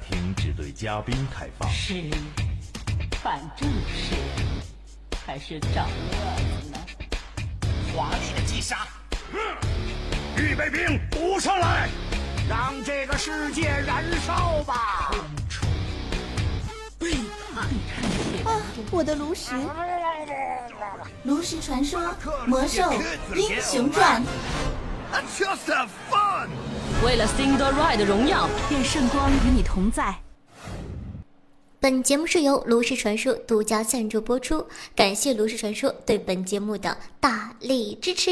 停止对嘉宾开放。是反正是还是找乐子呢？华丽的击杀！预备兵，补上来，让这个世界燃烧吧！背叛！啊，我的炉石！炉石传说，魔兽英雄传。Just have fun。为了 Single Ride 的荣耀，愿圣光与你同在。本节目是由炉石传说独家赞助播出，感谢炉石传说对本节目的大力支持。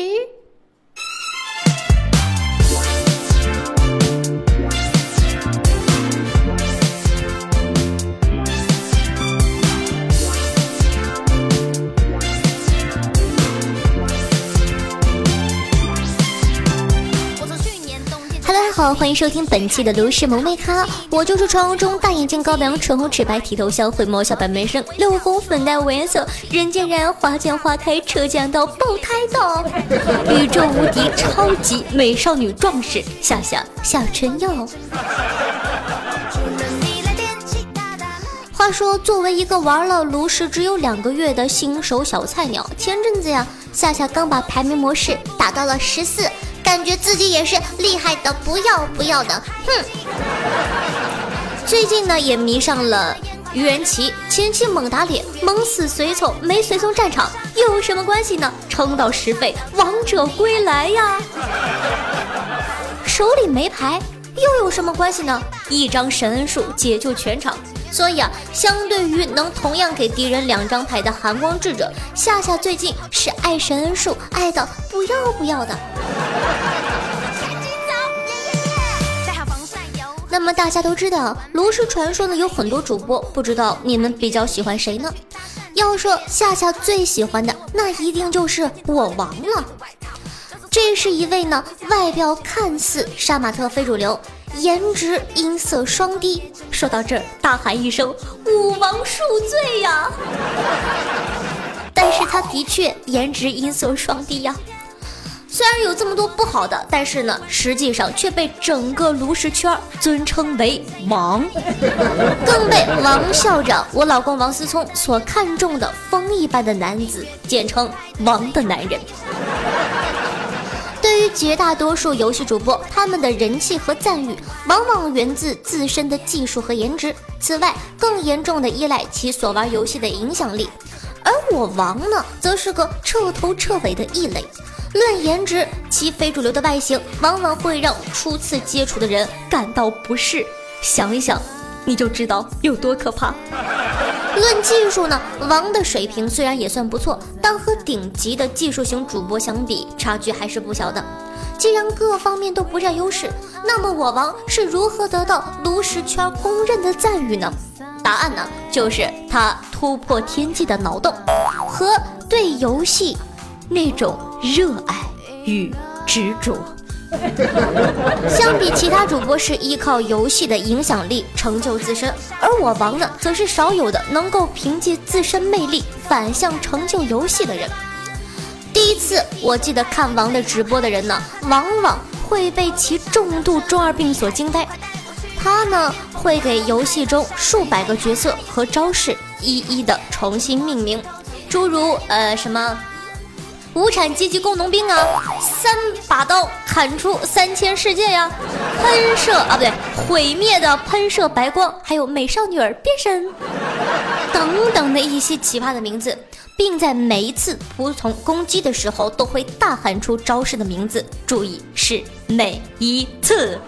欢迎收听本期的炉石萌妹咖，我就是传说中大眼睛、高鼻梁唇红齿白、剃头笑、会摸小白眉生、六红粉黛五颜色、人见人爱、花见花开、车见到爆胎的宇宙无敌超级美少女壮士夏夏夏春耀。话说，作为一个玩了炉石只有两个月的新手小菜鸟，前阵子呀，夏夏刚把排名模式打到了十四。感觉自己也是厉害的不要不要的，哼！最近呢也迷上了愚人旗，前期猛打脸，猛死随从，没随从战场有什么关系呢？撑到十倍，王者归来呀！手里没牌又有什么关系呢？一张神恩树解救全场。所以啊，相对于能同样给敌人两张牌的寒光智者，夏夏最近是爱神恩树爱的不要不要的。那么大家都知道，炉石传说呢有很多主播，不知道你们比较喜欢谁呢？要说夏夏最喜欢的，那一定就是我王了。这是一位呢，外表看似杀马特非主流。颜值音色双低，说到这儿，大喊一声：“武王恕罪呀！”但是他的确颜值音色双低呀。虽然有这么多不好的，但是呢，实际上却被整个炉石圈尊称为王，更被王校长、我老公王思聪所看重的风一般的男子，简称王的男人。对于绝大多数游戏主播，他们的人气和赞誉往往源自自身的技术和颜值。此外，更严重的依赖其所玩游戏的影响力。而我王呢，则是个彻头彻尾的异类。论颜值，其非主流的外形往往会让初次接触的人感到不适。想一想。你就知道有多可怕。论技术呢，王的水平虽然也算不错，但和顶级的技术型主播相比，差距还是不小的。既然各方面都不占优势，那么我王是如何得到炉石圈公认的赞誉呢？答案呢，就是他突破天际的脑洞和对游戏那种热爱与执着。相比其他主播是依靠游戏的影响力成就自身，而我王呢，则是少有的能够凭借自身魅力反向成就游戏的人。第一次我记得看王的直播的人呢，往往会被其重度中二病所惊呆。他呢，会给游戏中数百个角色和招式一一的重新命名，诸如呃什么。无产阶级工农兵啊，三把刀砍出三千世界呀，喷射啊不对，毁灭的喷射白光，还有美少女儿变身等等的一些奇葩的名字，并在每一次服从攻击的时候都会大喊出招式的名字，注意是每一次，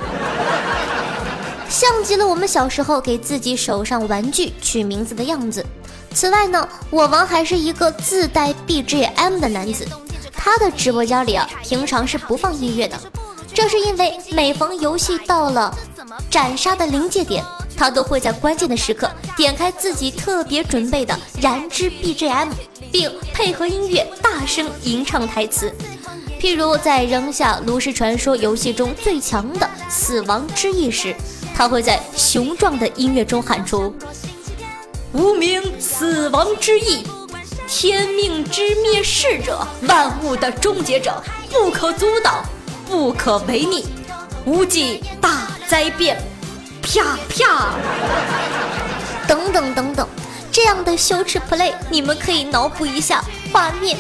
像极了我们小时候给自己手上玩具取名字的样子。此外呢，我王还是一个自带 BGM 的男子，他的直播间里啊，平常是不放音乐的，这是因为每逢游戏到了斩杀的临界点，他都会在关键的时刻点开自己特别准备的燃之 BGM，并配合音乐大声吟唱台词。譬如在扔下炉石传说游戏中最强的死亡之翼时，他会在雄壮的音乐中喊出。无名死亡之翼，天命之灭世者，万物的终结者，不可阻挡，不可违逆，无忌大灾变，啪啪，等等等等，这样的羞耻 play，你们可以脑补一下画面。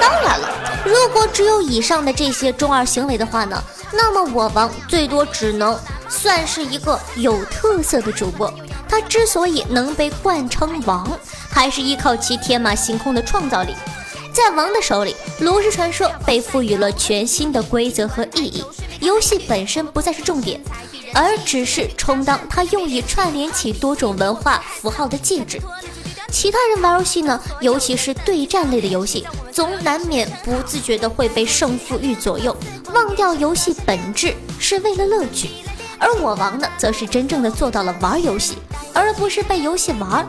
当然了，如果只有以上的这些中二行为的话呢，那么我王最多只能算是一个有特色的主播。他之所以能被冠称王，还是依靠其天马行空的创造力。在王的手里，炉石传说被赋予了全新的规则和意义。游戏本身不再是重点，而只是充当他用以串联起多种文化符号的介质。其他人玩游戏呢，尤其是对战类的游戏，总难免不自觉的会被胜负欲左右，忘掉游戏本质是为了乐趣。而我王呢，则是真正的做到了玩游戏，而不是被游戏玩。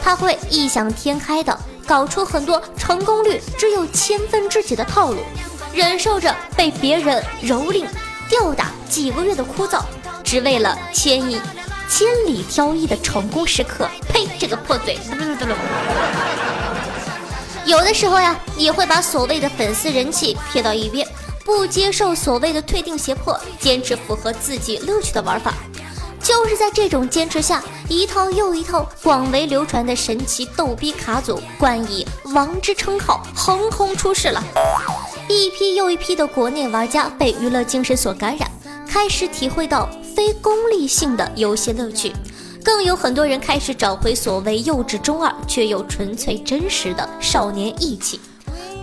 他会异想天开的搞出很多成功率只有千分之几的套路，忍受着被别人蹂躏、吊打几个月的枯燥，只为了千亿。千里挑一的成功时刻，呸！这个破嘴。有的时候呀，也会把所谓的粉丝人气撇到一边，不接受所谓的退订胁迫，坚持符合自己乐趣的玩法。就是在这种坚持下，一套又一套广为流传的神奇逗逼卡组，冠以“王”之称号，横空出世了。一批又一批的国内玩家被娱乐精神所感染，开始体会到。非功利性的游戏乐趣，更有很多人开始找回所谓幼稚中二却又纯粹真实的少年义气。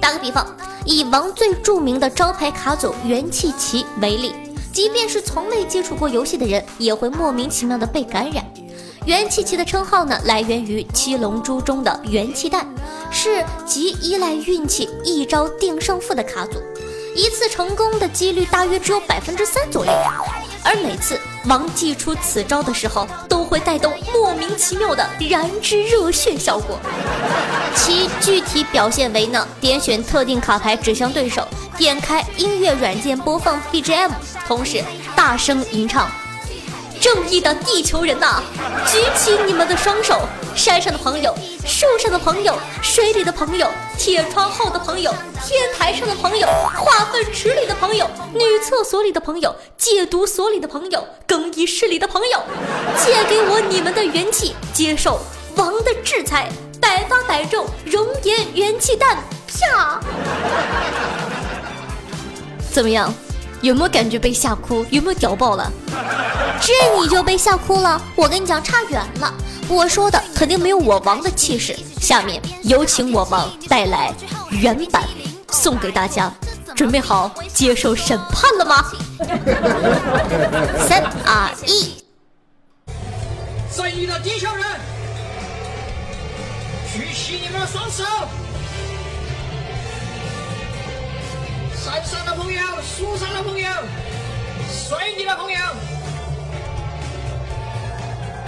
打个比方，以王最著名的招牌卡组元气旗为例，即便是从未接触过游戏的人，也会莫名其妙的被感染。元气旗的称号呢，来源于七龙珠中的元气弹，是极依赖运气、一招定胜负的卡组，一次成功的几率大约只有百分之三左右。而每次王祭出此招的时候，都会带动莫名其妙的燃脂热血效果。其具体表现为呢：点选特定卡牌指向对手，点开音乐软件播放 BGM，同时大声吟唱。正义的地球人呐，举起你们的双手！山上的朋友，树上的朋友，水里的朋友，铁窗后的朋友，天台上的朋友，化粪池里的朋友，女厕所里的朋友，戒毒所里的朋友，更衣室里的朋友，借给我你们的元气，接受王的制裁，百发百中，熔岩元气弹，啪！怎么样？有没有感觉被吓哭？有没有屌爆了？这你就被吓哭了？我跟你讲，差远了。我说的肯定没有我王的气势。下面有请我王带来原版，送给大家。准备好接受审判了吗？三二一！正义的地球人，举起你们的双手。山上的朋友，树上的朋友，水里的朋友，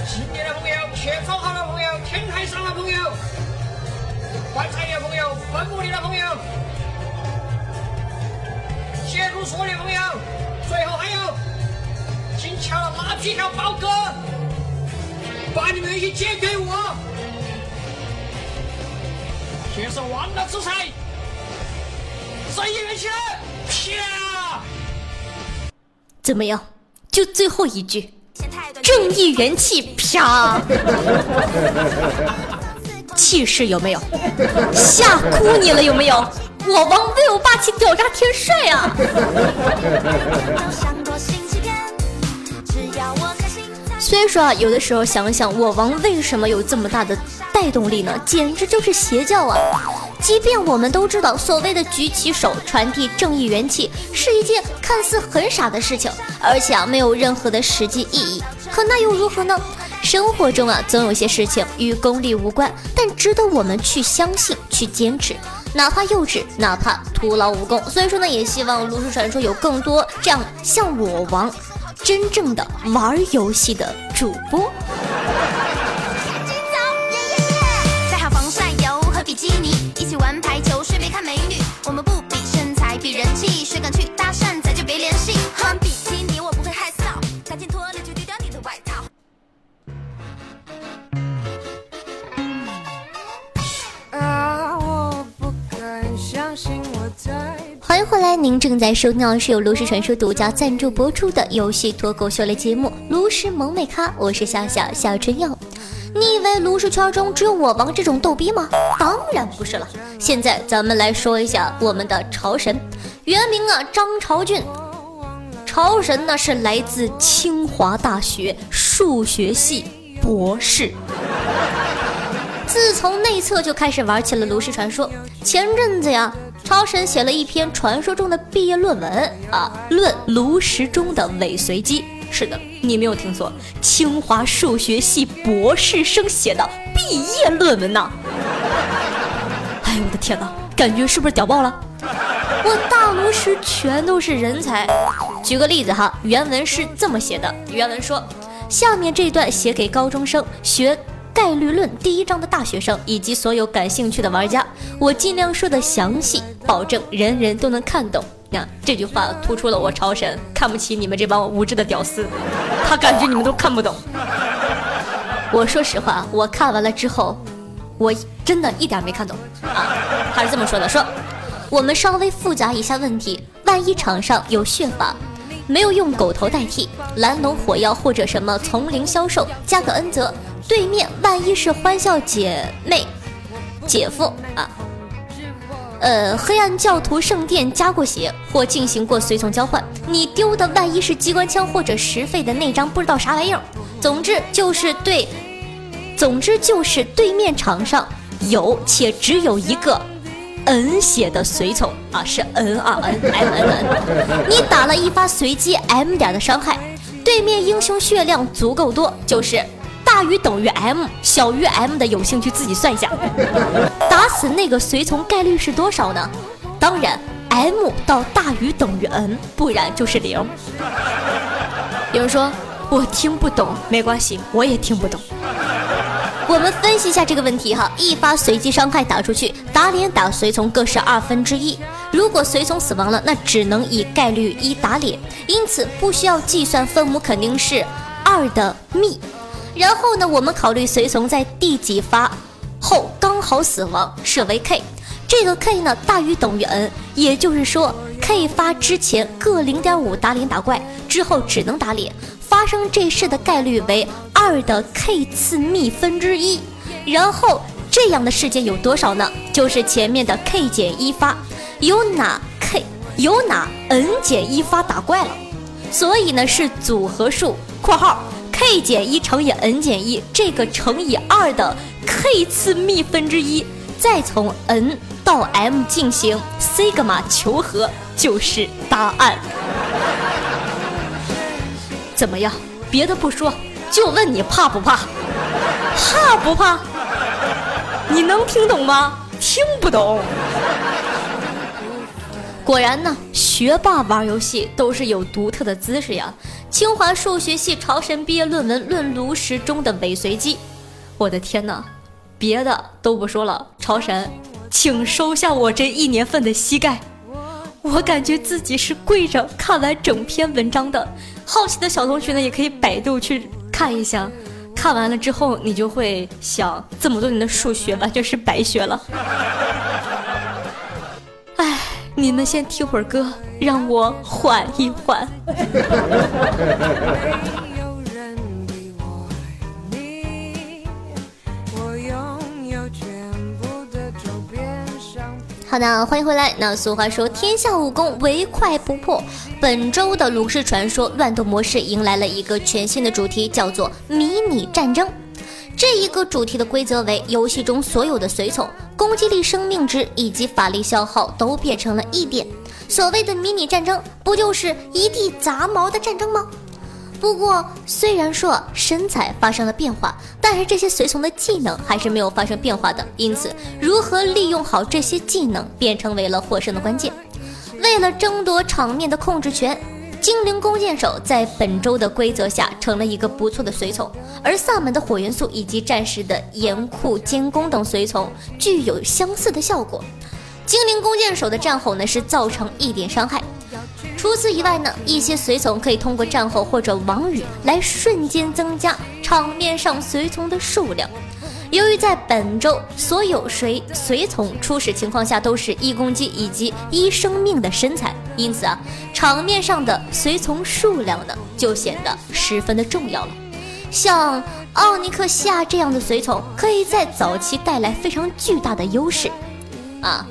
井里的朋友，铁窗后的朋友，天台上的朋友，棺材里的朋友，坟墓里的朋友，戒毒所的朋友，最后还有金桥拉皮条宝哥，把你们一起借给我，接受王的制裁。正义元气，啪！怎么样？就最后一句，正义元气，啪！气势有没有？吓哭你了有没有？我王威武霸气屌炸天帅啊！所以说啊，有的时候想想，我王为什么有这么大的带动力呢？简直就是邪教啊！即便我们都知道，所谓的举起手传递正义元气是一件看似很傻的事情，而且啊没有任何的实际意义，可那又如何呢？生活中啊总有些事情与功利无关，但值得我们去相信、去坚持，哪怕幼稚，哪怕徒劳无功。所以说呢，也希望炉石传说有更多这样像我王真正的玩游戏的主播。再好防晒油和比基尼，气。谁敢去搭讪，咱就别联系。穿比基尼，我不会害臊。赶紧脱了就丢掉你的外套。欢迎回来。您正在收听的是由炉石传说独家赞助播出的游戏脱口秀类节目《炉石萌美咖》，我是夏夏夏春耀。你以为炉石圈中只有我王这种逗逼吗？当然不是了。现在咱们来说一下我们的潮神，原名啊张朝俊。朝神呢是来自清华大学数学系博士。自从内测就开始玩起了炉石传说。前阵子呀，超神写了一篇传说中的毕业论文啊，论炉石中的尾随机。是的，你没有听错，清华数学系博士生写的毕业论文呐！哎呦我的天哪，感觉是不是屌爆了？我大炉石全都是人才。举个例子哈，原文是这么写的：原文说，下面这段写给高中生学概率论第一章的大学生以及所有感兴趣的玩家，我尽量说的详细，保证人人都能看懂。呀，这句话突出了我超神看不起你们这帮无知的屌丝，他感觉你们都看不懂。我说实话，我看完了之后，我真的一点没看懂啊。他是这么说的：说我们稍微复杂一下问题，万一场上有血法，没有用狗头代替，蓝龙火药或者什么丛林销售，加个恩泽，对面万一是欢笑姐妹、姐夫啊。呃，黑暗教徒圣殿加过血或进行过随从交换，你丢的万一是机关枪或者十费的那张不知道啥玩意儿。总之就是对，总之就是对面场上有且只有一个 N 写的随从啊，是 N 啊 N M N N。你打了一发随机 M 点的伤害，对面英雄血量足够多，就是。大于等于 m，小于 m 的有兴趣自己算一下，打死那个随从概率是多少呢？当然 m 到大于等于 n，不然就是零。有人说我听不懂，没关系，我也听不懂。我们分析一下这个问题哈，一发随机伤害打出去，打脸打随从各是二分之一。如果随从死亡了，那只能以概率一打脸，因此不需要计算分母，肯定是二的幂。然后呢，我们考虑随从在第几发后刚好死亡，设为 k，这个 k 呢大于等于 n，也就是说 k 发之前各零点五打脸打怪，之后只能打脸，发生这事的概率为二的 k 次幂分之一。然后这样的事件有多少呢？就是前面的 k 减一发，有哪 k 有哪 n 减一发打怪了，所以呢是组合数（括号）。k 减一乘以 n 减一，这个乘以二的 k 次幂分之一，再从 n 到 m 进行 sigma 求和，就是答案。怎么样？别的不说，就问你怕不怕？怕不怕？你能听懂吗？听不懂。果然呢，学霸玩游戏都是有独特的姿势呀。清华数学系朝神毕业论文论炉石中的尾随机，我的天哪！别的都不说了，朝神，请收下我这一年份的膝盖。我感觉自己是跪着看完整篇文章的。好奇的小同学呢，也可以百度去看一下。看完了之后，你就会想，这么多年的数学完全是白学了。哎你们先听会儿歌，让我缓一缓。好的，欢迎回来。那俗话说，天下武功唯快不破。本周的炉石传说乱斗模式迎来了一个全新的主题，叫做迷你战争。这一个主题的规则为：游戏中所有的随从攻击力、生命值以及法力消耗都变成了一点。所谓的迷你战争，不就是一地杂毛的战争吗？不过，虽然说身材发生了变化，但是这些随从的技能还是没有发生变化的。因此，如何利用好这些技能，便成为了获胜的关键。为了争夺场面的控制权。精灵弓箭手在本周的规则下成了一个不错的随从，而萨满的火元素以及战士的严酷监工等随从具有相似的效果。精灵弓箭手的战吼呢是造成一点伤害。除此以外呢，一些随从可以通过战吼或者亡语来瞬间增加场面上随从的数量。由于在本周所有随随从初始情况下都是一攻击以及一生命的身材。因此啊，场面上的随从数量呢就显得十分的重要了。像奥尼克西亚这样的随从，可以在早期带来非常巨大的优势啊。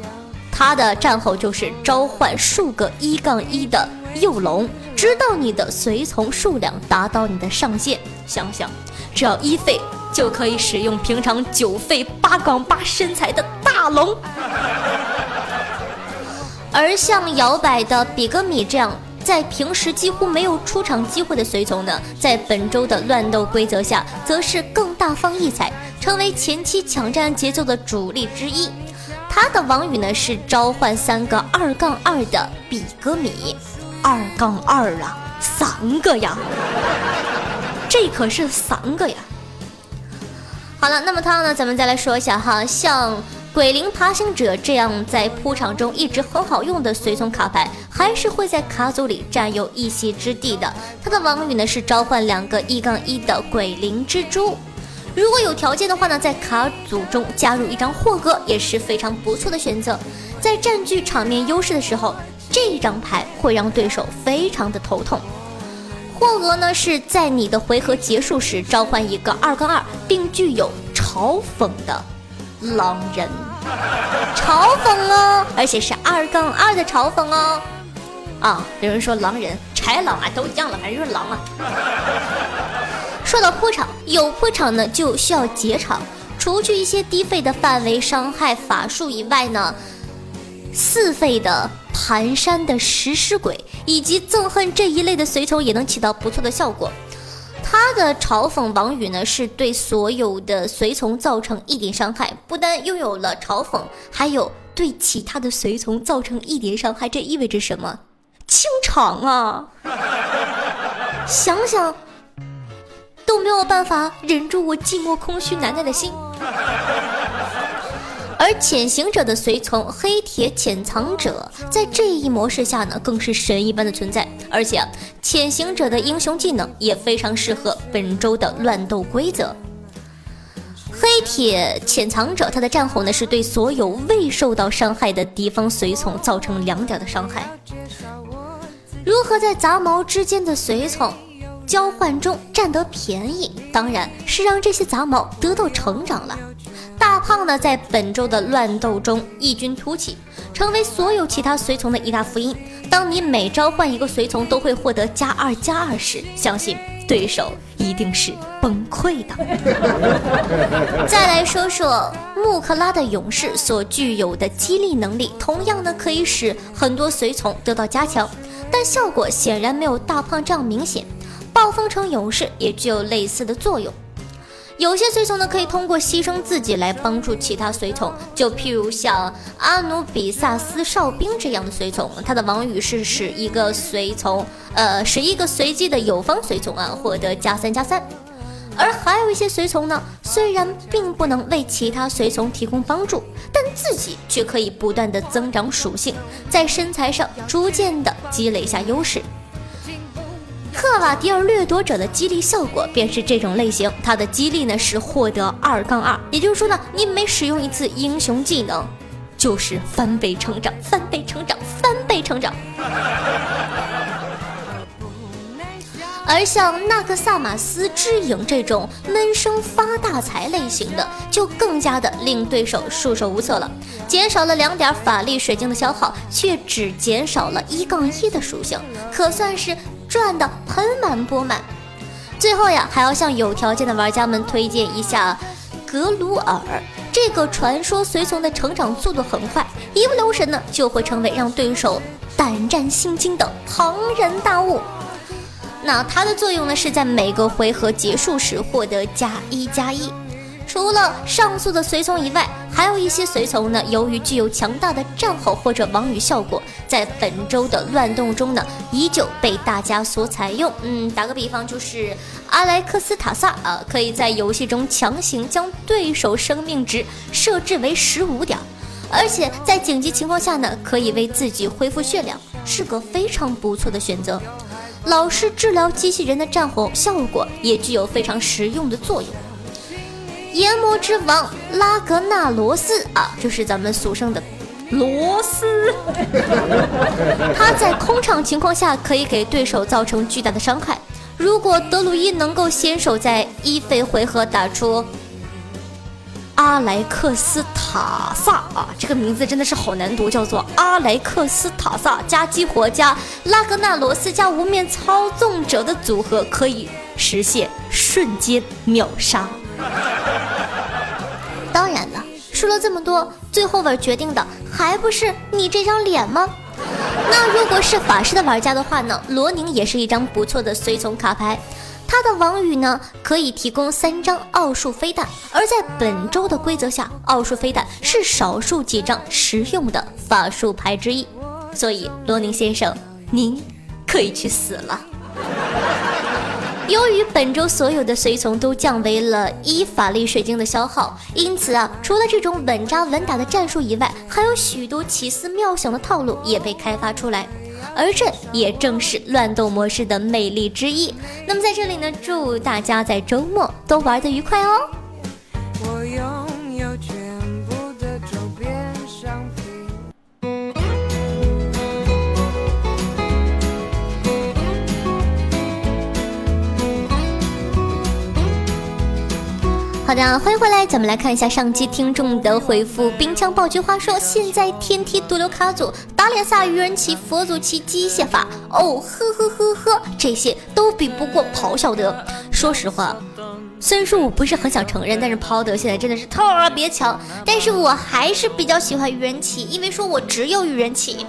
他的战后就是召唤数个一杠一的幼龙，直到你的随从数量达到你的上限。想想，只要一费就可以使用平常九费八杠八身材的大龙。而像摇摆的比格米这样在平时几乎没有出场机会的随从呢，在本周的乱斗规则下，则是更大放异彩，成为前期抢占节奏的主力之一。他的王语呢是召唤三个二杠二的比格米，二杠二啊，三个呀，这可是三个呀。好了，那么他呢，咱们再来说一下哈，像鬼灵爬行者这样在铺场中一直很好用的随从卡牌，还是会在卡组里占有一席之地的。他的王语呢是召唤两个一杠一的鬼灵蜘蛛。如果有条件的话呢，在卡组中加入一张霍格也是非常不错的选择。在占据场面优势的时候，这张牌会让对手非常的头痛。霍格呢是在你的回合结束时召唤一个二杠二，并具有嘲讽的狼人，嘲讽哦，而且是二杠二的嘲讽哦。啊，有人说狼人、豺狼啊都一样了，反正就是狼啊。说到破场，有破场呢就需要结场。除去一些低费的范围伤害法术以外呢，四费的盘山的食尸鬼以及憎恨这一类的随从也能起到不错的效果。他的嘲讽王语呢是对所有的随从造成一点伤害，不但拥有了嘲讽，还有对其他的随从造成一点伤害。这意味着什么？清场啊！想想。都没有办法忍住我寂寞空虚难耐的心，而潜行者的随从黑铁潜藏者在这一模式下呢，更是神一般的存在。而且啊潜行者的英雄技能也非常适合本周的乱斗规则。黑铁潜藏者他的战吼呢，是对所有未受到伤害的敌方随从造成两点的伤害。如何在杂毛之间的随从？交换中占得便宜，当然是让这些杂毛得到成长了。大胖呢，在本周的乱斗中异军突起，成为所有其他随从的一大福音。当你每召唤一个随从都会获得加二加二时，相信对手一定是崩溃的。再来说说穆克拉的勇士所具有的激励能力，同样呢可以使很多随从得到加强，但效果显然没有大胖这样明显。暴风城勇士也具有类似的作用。有些随从呢，可以通过牺牲自己来帮助其他随从，就譬如像阿努比萨斯哨兵这样的随从，他的王语是使一个随从，呃，使一个随机的友方随从啊获得加三加三。而还有一些随从呢，虽然并不能为其他随从提供帮助，但自己却可以不断的增长属性，在身材上逐渐的积累下优势。克瓦迪尔掠夺者的激励效果便是这种类型，它的激励呢是获得二杠二，也就是说呢，你每使用一次英雄技能，就是翻倍成长，翻倍成长，翻倍成长。而像纳克萨马斯之影这种闷声发大财类型的，就更加的令对手束手无策了。减少了两点法力水晶的消耗，却只减少了一杠一的属性，可算是。赚的盆满钵满，最后呀，还要向有条件的玩家们推荐一下格鲁尔这个传说随从的成长速度很快，一不留神呢就会成为让对手胆战心惊的庞然大物。那它的作用呢是在每个回合结束时获得加一加一。除了上述的随从以外，还有一些随从呢，由于具有强大的战吼或者王语效果，在本周的乱斗中呢，依旧被大家所采用。嗯，打个比方，就是阿莱克斯塔萨啊，可以在游戏中强行将对手生命值设置为十五点，而且在紧急情况下呢，可以为自己恢复血量，是个非常不错的选择。老师治疗机器人的战吼效果也具有非常实用的作用。炎魔之王拉格纳罗斯啊，就是咱们俗称的罗斯。他在空场情况下可以给对手造成巨大的伤害。如果德鲁伊能够先手在一费回合打出阿莱克斯塔萨啊，这个名字真的是好难读，叫做阿莱克斯塔萨加激活加拉格纳罗斯加无面操纵者的组合，可以实现瞬间秒杀。说了这么多，最后边决定的还不是你这张脸吗？那如果是法师的玩家的话呢，罗宁也是一张不错的随从卡牌。他的王宇呢，可以提供三张奥数飞弹，而在本周的规则下，奥数飞弹是少数几张实用的法术牌之一。所以，罗宁先生，您可以去死了。由于本周所有的随从都降为了依法力水晶的消耗，因此啊，除了这种稳扎稳打的战术以外，还有许多奇思妙想的套路也被开发出来，而这也正是乱斗模式的魅力之一。那么在这里呢，祝大家在周末都玩得愉快哦！好的，欢迎回来，咱们来看一下上期听众的回复。冰枪爆菊花说：“现在天梯毒瘤卡组打脸萨愚人骑佛祖骑机械法哦，呵呵呵呵，这些都比不过咆哮德。说实话，虽然说我不是很想承认，但是咆德现在真的是特别强。但是我还是比较喜欢愚人骑，因为说我只有愚人骑。”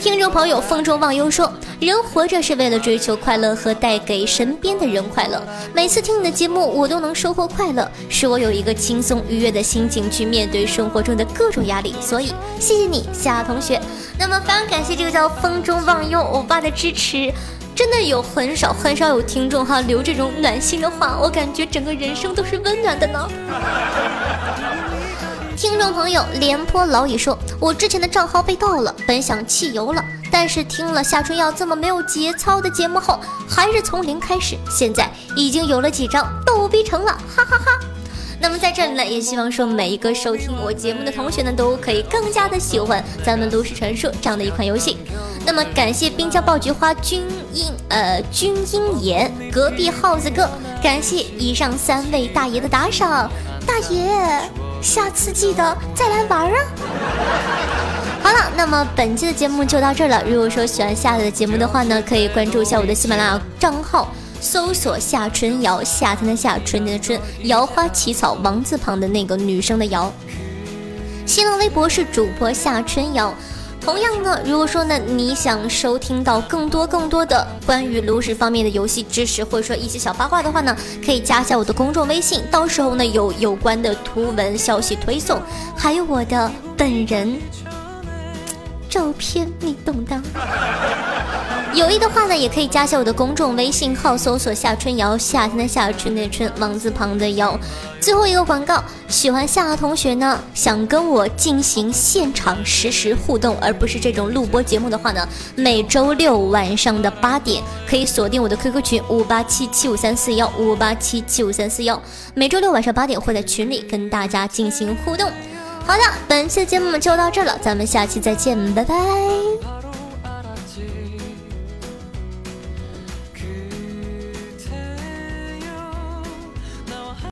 听众朋友风中忘忧说：“人活着是为了追求快乐和带给身边的人快乐。每次听你的节目，我都能收获快乐，使我有一个轻松愉悦的心情去面对生活中的各种压力。所以，谢谢你，夏同学。那么，非常感谢这个叫风中忘忧欧巴的支持。真的有很少很少有听众哈留这种暖心的话，我感觉整个人生都是温暖的呢。”听众朋友，廉颇老矣说：“我之前的账号被盗了，本想弃游了，但是听了夏春耀这么没有节操的节目后，还是从零开始。现在已经有了几张逗逼成了，哈哈哈。那么在这里呢，也希望说每一个收听我节目的同学呢，都可以更加的喜欢咱们都市传说这样的一款游戏。那么感谢滨江爆菊花君鹰呃君鹰眼隔壁耗子哥，感谢以上三位大爷的打赏，大爷。下次记得再来玩啊！好了，那么本期的节目就到这儿了。如果说喜欢夏的节目的话呢，可以关注一下我的喜马拉雅账号，搜索夏春瑶，夏天的夏，春天的春，瑶花起草王字旁的那个女生的瑶。新浪微博是主播夏春瑶。同样呢，如果说呢，你想收听到更多更多的关于炉石方面的游戏知识，或者说一些小八卦的话呢，可以加一下我的公众微信，到时候呢有有关的图文消息推送，还有我的本人照片，你懂的。有意的话呢，也可以加下我的公众微信号，搜索夏春瑶，夏天的夏，春天的春，王字旁的瑶。最后一个广告，喜欢夏的同学呢，想跟我进行现场实时互动，而不是这种录播节目的话呢，每周六晚上的八点可以锁定我的 QQ 群五八七七五三四幺五八七七五三四幺，每周六晚上八点会在群里跟大家进行互动。好的，本期的节目就到这了，咱们下期再见，拜拜。